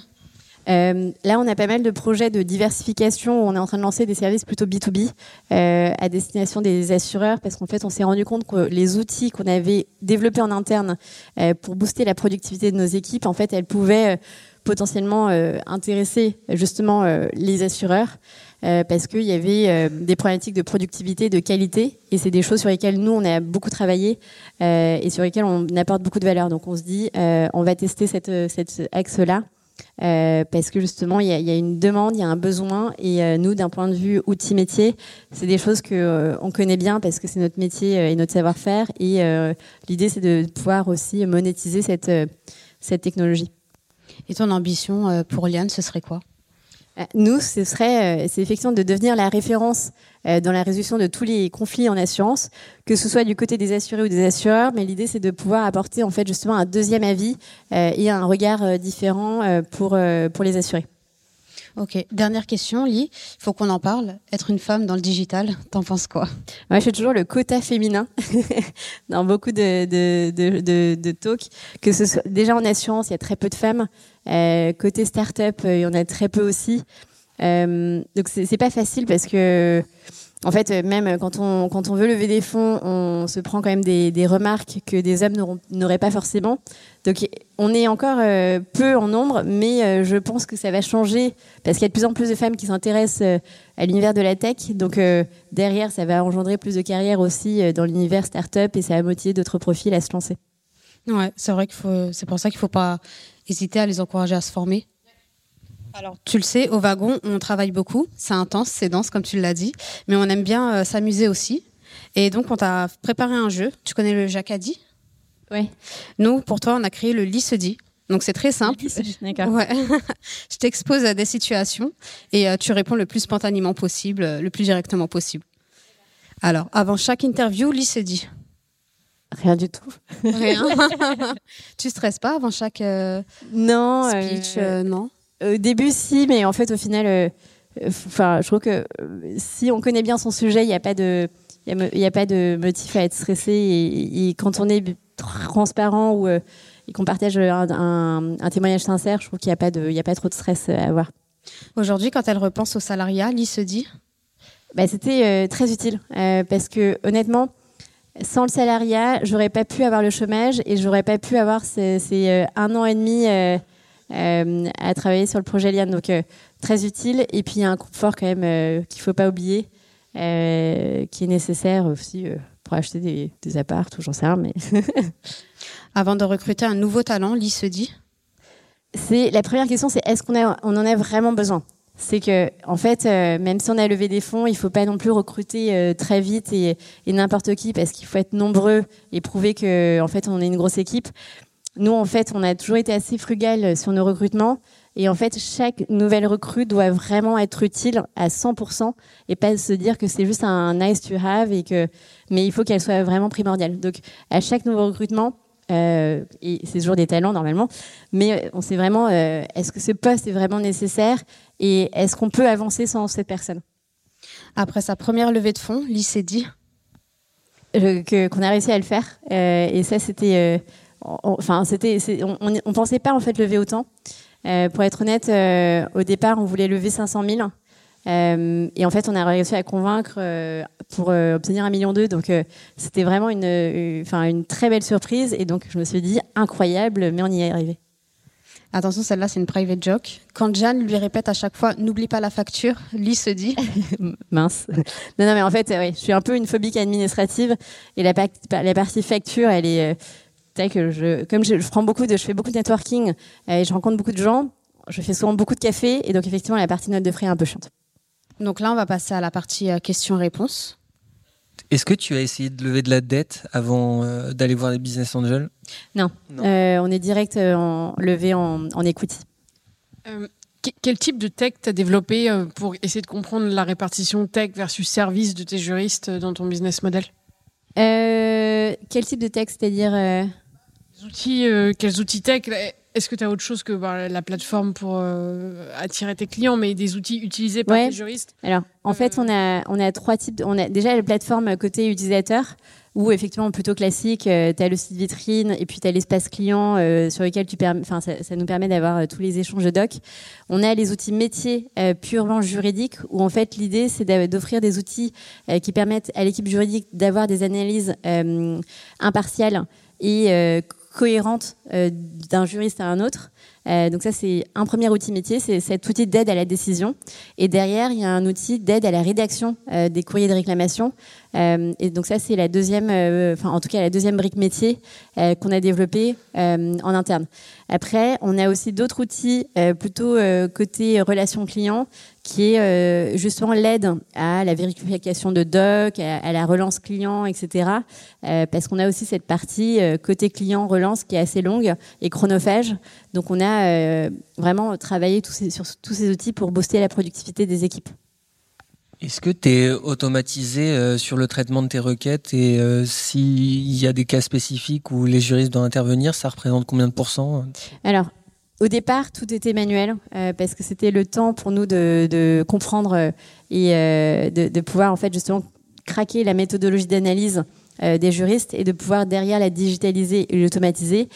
Euh, là, on a pas mal de projets de diversification. On est en train de lancer des services plutôt B2B euh, à destination des assureurs parce qu'en fait, on s'est rendu compte que les outils qu'on avait développés en interne euh, pour booster la productivité de nos équipes, en fait, elles pouvaient euh, potentiellement euh, intéresser justement les assureurs. parce qu'il y avait des problématiques de productivité, de qualité, et c'est des choses sur lesquelles nous on a beaucoup travaillé et sur lesquelles on apporte beaucoup de valeur. Donc on se dit, on va tester cette, cet axe-là euh, parce que justement il y a, une demande, il y a un besoin. Et euh, nous d'un point de vue outil métier, c'est des choses que euh, on connaît bien parce que c'est notre métier et notre savoir-faire. Et l'idée c'est de pouvoir aussi monétiser cette cette technologie. Et ton ambition pour Liane, ce serait quoi? Nous, ce serait, euh, c'est effectivement de devenir la référence euh, dans la résolution de tous les conflits en assurance, que ce soit du côté des assurés ou des assureurs. Mais l'idée, c'est de pouvoir apporter en fait justement un deuxième avis euh, et un regard euh, différent euh, pour euh, pour les assurés. Ok, dernière question, Lee. Il faut qu'on en parle. Être une femme dans le digital, t'en penses quoi? Moi, je fais toujours le quota féminin dans beaucoup de, de, de, talks. Que ce soit déjà en assurance, il y a très peu de femmes. Euh, côté start-up, euh, il y en a très peu aussi. Euh, donc c'est pas facile parce que en fait, euh, même quand on, veut lever des fonds, on se prend quand même des, remarques que des hommes n'auraient pas forcément. Donc, on est encore euh, peu en nombre, mais euh, je pense que ça va changer parce qu'il y a de plus en plus de femmes qui s'intéressent à l'univers de la tech. Donc, derrière, ça va engendrer plus de carrières aussi dans l'univers startup et ça va motiver d'autres profils à se lancer. Ouais, c'est vrai qu'il faut. C'est pour ça qu'il faut pas hésiter à les encourager à se former. Alors, tu le sais, au wagon, on travaille beaucoup. C'est intense, c'est dense, comme tu l'as dit, mais on aime bien euh, s'amuser aussi. Et donc, on t'a préparé un jeu. Tu connais le Jacadi? Oui. Nous, pour toi, on a créé le Licedi. Donc, c'est très simple. D'accord. Ouais. Je t'expose à des situations et euh, tu réponds le plus spontanément possible, euh, le plus directement possible. Alors, avant chaque interview, Licedi. Rien du tout. Rien. tu stresses pas avant chaque euh, Non. speech, euh, euh, non? Au début, si, mais en fait, au final, euh, enfin, je trouve que euh, si on connaît bien son sujet, il n'y a pas de, il y a pas de motif à être stressé. Et, et quand on est transparent ou euh, et qu'on partage un, un- un témoignage sincère, je trouve qu'il n'y a pas de, il y a pas trop de stress à avoir. Aujourd'hui, quand elle repense au salariat, Lee se dit? Bah, c'était euh, très utile euh, parce que honnêtement, sans le salariat, j'aurais pas pu avoir le chômage et j'aurais pas pu avoir ces, ces, un an et demi à travailler sur le projet Liane. Donc euh, très utile et puis il y a un confort quand même euh, qu'il faut pas oublier, euh, qui est nécessaire aussi euh, pour acheter des, des apparts ou j'en sais rien, mais Avant de recruter un nouveau talent, Lee se dit? C'est la première question, c'est est-ce qu'on a, on en a vraiment besoin? C'est que en fait, euh, même si on a levé des fonds, il faut pas non plus recruter euh, très vite et, et n'importe qui parce qu'il faut être nombreux et prouver que en fait on est une grosse équipe. Nous, en fait, on a toujours été assez frugal sur nos recrutements. Et en fait, chaque nouvelle recrue doit vraiment être utile à 100% et pas se dire que c'est juste un nice to have et que, mais il faut qu'elle soit vraiment primordiale. Donc, à chaque nouveau recrutement, et c'est toujours des talents normalement, mais on sait vraiment est-ce que ce poste est vraiment nécessaire et est-ce qu'on peut avancer sans cette personne? Après sa première levée de fonds, dit qu'on a réussi à le faire. et ça, c'était enfin, c'était, on, on, pensait pas en fait lever autant. Euh, pour être honnête, euh, au départ, on voulait lever 500 000. Euh, et en fait, on a réussi à convaincre pour obtenir un million d'eux. Donc, c'était vraiment une, enfin, une très belle surprise. Et donc, je me suis dit, incroyable, mais on y est arrivé. Attention, celle-là, c'est une private joke. Quand Jeanne lui répète à chaque fois, n'oublie pas la facture, Lee se dit. Mince. Non, non, mais en fait, oui, je suis un peu une phobique administrative. Et la, la partie facture, elle est que je, comme je, prends beaucoup de, je fais beaucoup de networking euh, et je rencontre beaucoup de gens, je fais souvent beaucoup de café et donc effectivement la partie note de frais est un peu chiante. Donc là, on va passer à la partie euh, questions-réponses. Est-ce que tu as essayé de lever de la dette avant euh, d'aller voir les business angels? Non, on est direct en, levé en, en equity. quel type de tech tu as développé pour essayer de comprendre la répartition tech versus service de tes juristes dans ton business model? Quel type de tech, c'est-à-dire outils, euh, quels outils tech Est-ce que tu as autre chose que bah, la plateforme pour euh, attirer tes clients, mais des outils utilisés par les juristes Alors, en fait, euh, on a, on a trois types. On a déjà la plateforme côté utilisateur, où effectivement, plutôt classique, tu as le site vitrine et puis tu as l'espace client sur lequel tu enfin, ça, ça, nous permet d'avoir tous les échanges de doc. On a les outils métiers purement juridiques, où en fait, l'idée, c'est d'offrir des outils qui permettent à l'équipe juridique d'avoir des analyses impartiales et cohérente euh, d'un juriste à un autre. Euh, donc ça, c'est un premier outil métier, c'est cet outil d'aide à la décision. Et derrière, il y a un outil d'aide à la rédaction euh, des courriers de réclamation. Et donc ça, c'est la deuxième, enfin en tout cas la deuxième brique métier qu'on a développée en interne. Après, on a aussi d'autres outils plutôt côté relation client qui est euh, justement l'aide à la vérification de doc, à, la relance client, etc. Euh, parce qu'on a aussi cette partie euh, côté client relance qui est assez longue et chronophage. Donc on a vraiment travaillé sur tous ces outils pour booster la productivité des équipes. Est-ce que tu es automatisé sur le traitement de tes requêtes et s'il y a des cas spécifiques où les juristes doivent intervenir, ça représente combien de pourcents Alors, au départ, tout était manuel euh, parce que c'était le temps pour nous de, comprendre euh, et euh, de, pouvoir en fait justement craquer la méthodologie d'analyse des juristes et de pouvoir derrière la digitaliser et l'automatiser.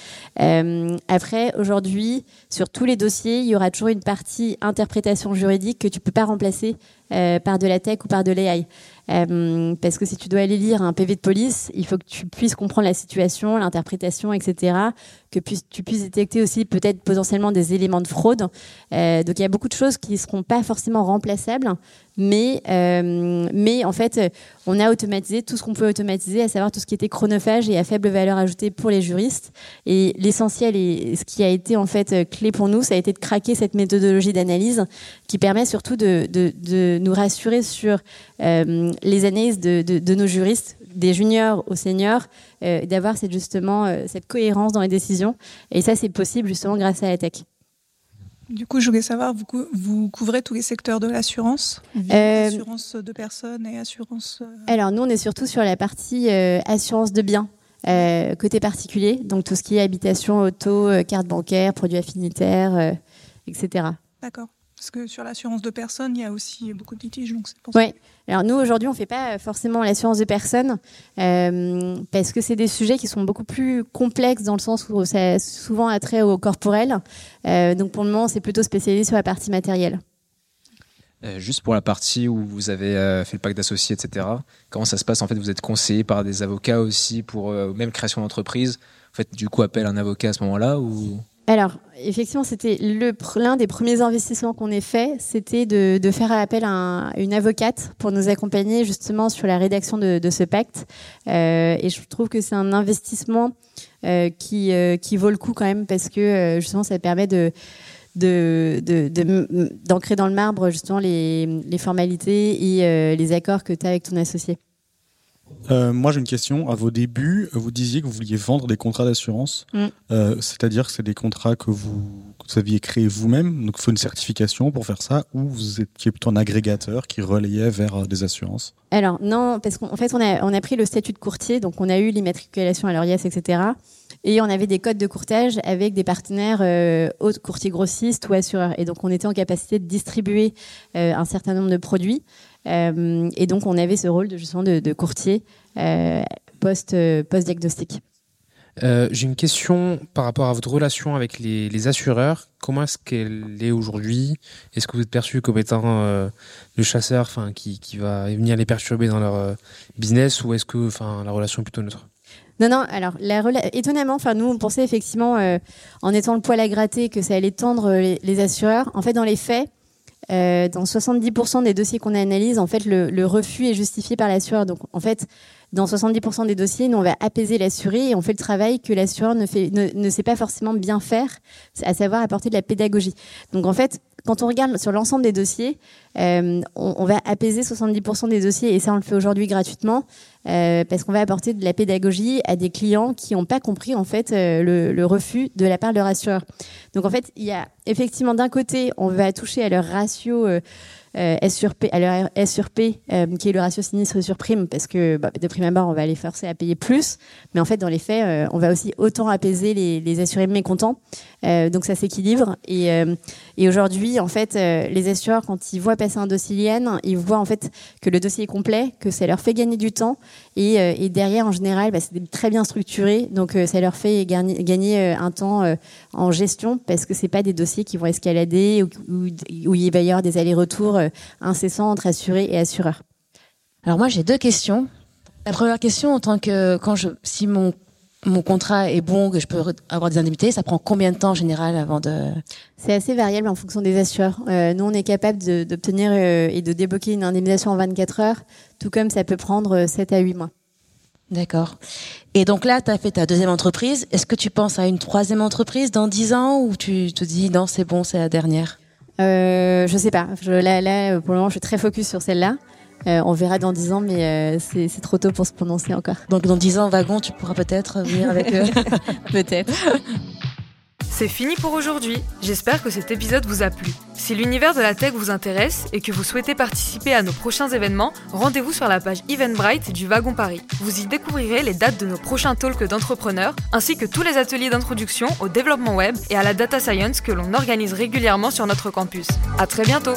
après, aujourd'hui, sur tous les dossiers, il y aura toujours une partie interprétation juridique que tu peux pas remplacer par de la tech ou par de l'AI. Euh, parce que si tu dois aller lire un PV de police, il faut que tu puisses comprendre la situation, l'interprétation, etc. Que tu puisses détecter aussi peut-être potentiellement des éléments de fraude. Euh, donc il y a beaucoup de choses qui ne seront pas forcément remplaçables, mais, euh, mais en fait, on a automatisé tout ce qu'on peut automatiser, à savoir tout ce qui était chronophage et à faible valeur ajoutée pour les juristes. Et l'essentiel et ce qui a été en fait clé pour nous, ça a été de craquer cette méthodologie d'analyse qui permet surtout de, de, nous rassurer sur euh, les analyses de, de, nos juristes, des juniors aux seniors, euh, d'avoir cette, justement cette cohérence dans les décisions. Et ça, c'est possible justement grâce à la tech. Du coup, je voulais savoir, vous, vous couvrez tous les secteurs de l'assurance Assurance de personnes et assurance... Alors, nous, on est surtout sur la partie assurance de biens. côté particulier, donc tout ce qui est habitation, auto, carte bancaire, produits affinitaires, etc. D'accord. Parce que sur l'assurance de personnes, il y a aussi beaucoup de litiges. Donc pour oui. Alors nous, aujourd'hui, on ne fait pas forcément l'assurance de personnes euh, parce que c'est des sujets qui sont beaucoup plus complexes dans le sens où ça a souvent attrait au corporel. Euh, donc pour le moment, c'est plutôt spécialisé sur la partie matérielle. Euh, juste pour la partie où vous avez fait le pacte d'associés, etc. Comment ça se passe? En fait, vous êtes conseillé par des avocats aussi pour même création d'entreprise. En fait, du coup, appel un avocat à ce moment-là ou? Alors, effectivement, c'était l'un des premiers investissements qu'on ait fait, c'était de, faire appel à une avocate pour nous accompagner justement sur la rédaction de, ce pacte. Euh, et je trouve que c'est un investissement euh, qui, euh, qui vaut le coup quand même parce que justement, ça permet de d'ancrer dans le marbre justement les, les formalités et les accords que tu as avec ton associé. Euh, moi, j'ai une question. À vos débuts, vous disiez que vous vouliez vendre des contrats d'assurance. Mm. Euh, c'est-à-dire que c'est des contrats que vous, aviez créés vous-même. Donc, il faut une certification pour faire ça. Ou vous étiez plutôt un agrégateur qui relayait vers euh, des assurances? Alors, non, parce qu'en fait, on a, on a pris le statut de courtier. Donc, on a eu l'immatriculation à l'ORIAS, etc. Et on avait des codes de courtage avec des partenaires euh, courtiers grossistes ou assureurs. Et donc, on était en capacité de distribuer euh, un certain nombre de produits. Euh, et donc, on avait ce rôle de, justement de, courtier post-diagnostic. J'ai une question par rapport à votre relation avec les, assureurs. Comment est-ce qu'elle est aujourd'hui? Est-ce que vous êtes perçu comme étant le chasseur qui, qui, va venir les perturber dans leur business? Ou est-ce que la relation est plutôt neutre? Non, non, alors étonnamment, enfin nous on pensait effectivement, euh, en étant le poil à gratter, que ça allait tendre euh, les, assureurs. En fait, dans les faits, euh, dans 70% des dossiers qu'on analyse, en fait, le, le refus est justifié par l'assureur. Donc, en fait, dans 70% des dossiers, nous, on va apaiser l'assuré et on fait le travail que l'assureur ne, fait, ne, sait pas forcément bien faire, à savoir apporter de la pédagogie. Donc, en fait, quand on regarde sur l'ensemble des dossiers, euh, on, va apaiser 70% des dossiers et ça, on le fait aujourd'hui gratuitement euh, parce qu'on va apporter de la pédagogie à des clients qui n'ont pas compris en fait euh, le, refus de la part de leur assureur. Donc, en fait, il y a effectivement d'un côté, on va toucher à leur ratio S sur P, alors S sur P, qui est le ratio sinistre sur prime, parce que bah, de prime abord, on va les forcer à payer plus, mais en fait, dans les faits, on va aussi autant apaiser les, les assurés mécontents. donc ça s'équilibre. Et, et aujourd'hui, en fait, les assureurs, quand ils voient passer un dossier lien, ils voient en fait que le dossier est complet, que ça leur fait gagner du temps, et, et derrière, en général, bah, c'est très bien structuré, donc ça leur fait gagner, un temps en gestion, parce que c'est pas des dossiers qui vont escalader ou, où, il va y avoir des allers-retours euh, incessant entre assurés et assureurs. Alors moi j'ai deux questions. La première question, en tant que quand je si mon contrat est bon, que je peux avoir des indemnités, ça prend combien de temps en général avant de... C'est assez variable en fonction des assureurs. Euh, nous, on est capable d'obtenir euh, et de débloquer une indemnisation en 24 heures, tout comme ça peut prendre 7 à 8 mois. D'accord. Et donc là, tu as fait ta deuxième entreprise. Est-ce que tu penses à une troisième entreprise dans 10 ans ou tu te dis non, c'est bon, c'est la dernière? Euh, je sais pas. Je, là, là, pour le moment, je suis très focus sur celle-là. Euh, on verra dans 10 ans, mais euh, c'est trop tôt pour se prononcer encore. Donc dans 10 ans, wagon, tu pourras peut-être venir avec eux. peut-être. C'est fini pour aujourd'hui. J'espère que cet épisode vous a plu. Si l'univers de la tech vous intéresse et que vous souhaitez participer à nos prochains événements, rendez-vous sur la page Eventbrite du Wagon Paris. Vous y découvrirez les dates de nos prochains talks d'entrepreneurs, ainsi que tous les ateliers d'introduction au développement web et à la data science que l'on organise régulièrement sur notre campus. À très bientôt!